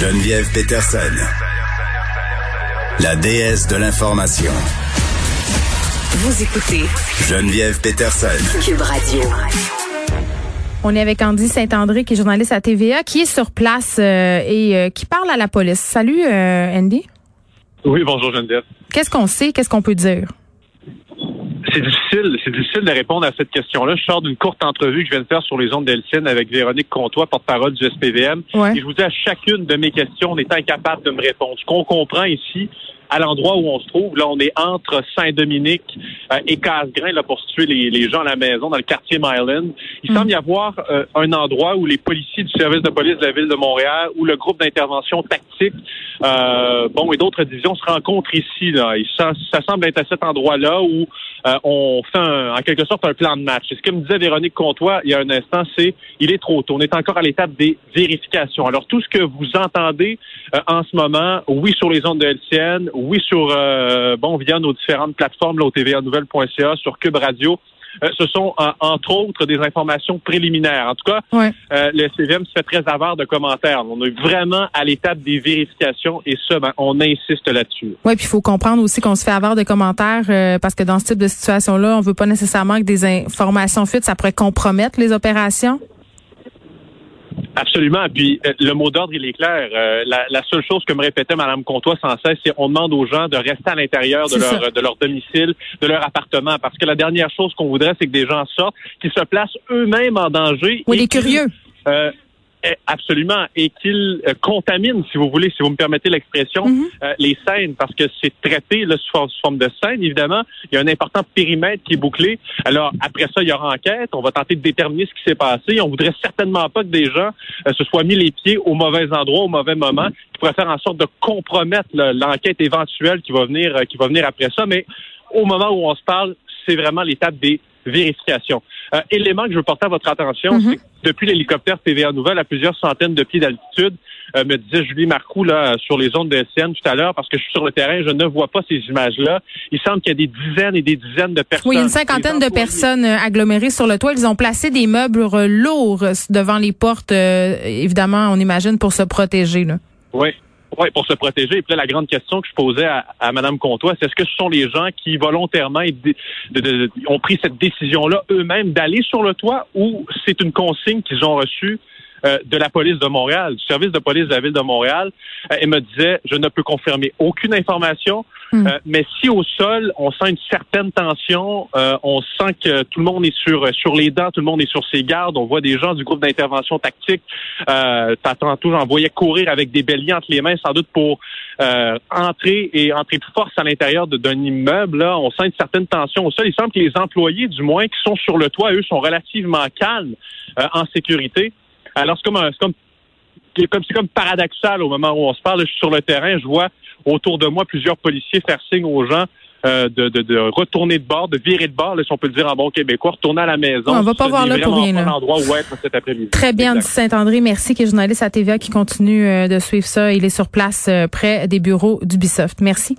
Geneviève Peterson, la déesse de l'information. Vous écoutez Geneviève Peterson. Cube Radio. On est avec Andy Saint-André, qui est journaliste à TVA, qui est sur place euh, et euh, qui parle à la police. Salut, euh, Andy. Oui, bonjour Geneviève. Qu'est-ce qu'on sait? Qu'est-ce qu'on peut dire? C'est difficile, c'est difficile de répondre à cette question-là. Je sors d'une courte entrevue que je viens de faire sur les ondes d'Elcine avec Véronique Comtois, porte-parole du SPVM. Ouais. Et je vous dis à chacune de mes questions, on est incapable de me répondre. Ce qu'on comprend ici, à l'endroit où on se trouve, là, on est entre Saint-Dominique euh, et Casgrain, là, pour situer les, les gens à la maison, dans le quartier Myland. Il semble y avoir euh, un endroit où les policiers du service de police de la ville de Montréal, où le groupe d'intervention tactique, euh, bon, et d'autres divisions se rencontrent ici. Là. Et ça, ça semble être à cet endroit-là où euh, on fait un- en quelque sorte un plan de match. Et ce que me disait Véronique Comtois il y a un instant, c'est il est trop tôt. On est encore à l'étape des vérifications. Alors tout ce que vous entendez euh, en ce moment, oui sur les ondes de LCN, oui sur euh, bon via nos différentes plateformes, là, au tvanouvelle.ca, sur Cube Radio. euh, ce sont euh, entre autres des informations préliminaires. En tout cas, Ouais. euh, le CVM se fait très avare de commentaires. On est vraiment à l'étape des vérifications et ça, ben, on insiste là-dessus. Oui, puis il faut comprendre aussi qu'on se fait avoir de commentaires euh, parce que dans ce type de situation-là, on veut pas nécessairement que des informations fuites, ça pourrait compromettre les opérations. Absolument. Puis euh, le mot d'ordre, il est clair. Euh, la, la seule chose que me répétait Mme Comtois sans cesse, c'est on demande aux gens de rester à l'intérieur de leur ça. de leur domicile, de leur appartement, parce que la dernière chose qu'on voudrait, c'est que des gens sortent, qui se placent eux-mêmes en danger. Oui, et les qu'ils, curieux. euh, absolument, et qu'ils euh, contaminent, si vous voulez, si vous me permettez l'expression, Mhm. euh, les scènes, parce que c'est traité là, sous, forme, de scène, évidemment. Il y a un important périmètre qui est bouclé. Alors, après ça, il y aura enquête. On va tenter de déterminer ce qui s'est passé. On voudrait certainement pas que des gens euh, se soient mis les pieds au mauvais endroit, au mauvais moment, qui pourrait faire en sorte de compromettre l'enquête éventuelle qui va venir, qui va venir après ça. Mais au moment où on se parle, c'est vraiment l'étape des vérifications. Euh, élément que je veux porter à votre attention, Mhm. c'est que depuis l'hélicoptère TVA Nouvelle à plusieurs centaines de pieds d'altitude, euh, me disait Julie Marcoux là, sur les ondes de SN tout à l'heure, parce que je suis sur le terrain, je ne vois pas ces images-là. Il semble qu'il y a des dizaines et des dizaines de personnes. Oui, une cinquantaine de personnes euh, agglomérées sur le toit. Ils ont placé des meubles euh, lourds euh, devant les portes, euh, évidemment, on imagine, pour se protéger. Là. Oui. Oui, pour se protéger. Et puis là, la grande question que je posais à, à Mme Comtois, c'est est-ce que ce sont les gens qui volontairement ont pris cette décision-là eux-mêmes d'aller sur le toit ou c'est une consigne qu'ils ont reçue euh, de la police de Montréal, du service de police de la ville de Montréal, euh, et me disait, je ne peux confirmer aucune information, Hmm. euh, mais si au sol, on sent une certaine tension, euh, on sent que tout le monde est sur sur les dents, tout le monde est sur ses gardes, on voit des gens du groupe d'intervention tactique, euh, tantôt j'en voyais courir avec des béliers entre les mains, sans doute pour euh, entrer et entrer de force à l'intérieur d'un immeuble. Là, on sent une certaine tension au sol. Il semble que les employés, du moins, qui sont sur le toit, eux, sont relativement calmes euh, en sécurité. Alors, c'est comme un- comme c'est comme, paradoxal au moment où on se parle. Je suis sur le terrain, je vois autour de moi plusieurs policiers faire signe aux gens euh, de, de, de retourner de bord, de virer de bord, là, si on peut le dire en bon québécois, retourner à la maison. On va pas voir là pour rien, pas l'endroit où être cet après-midi. Très bien, Saint-André. Merci, qui est journaliste à TVA, qui continue euh, de suivre ça. Il est sur place euh, près des bureaux d'Ubisoft. Merci.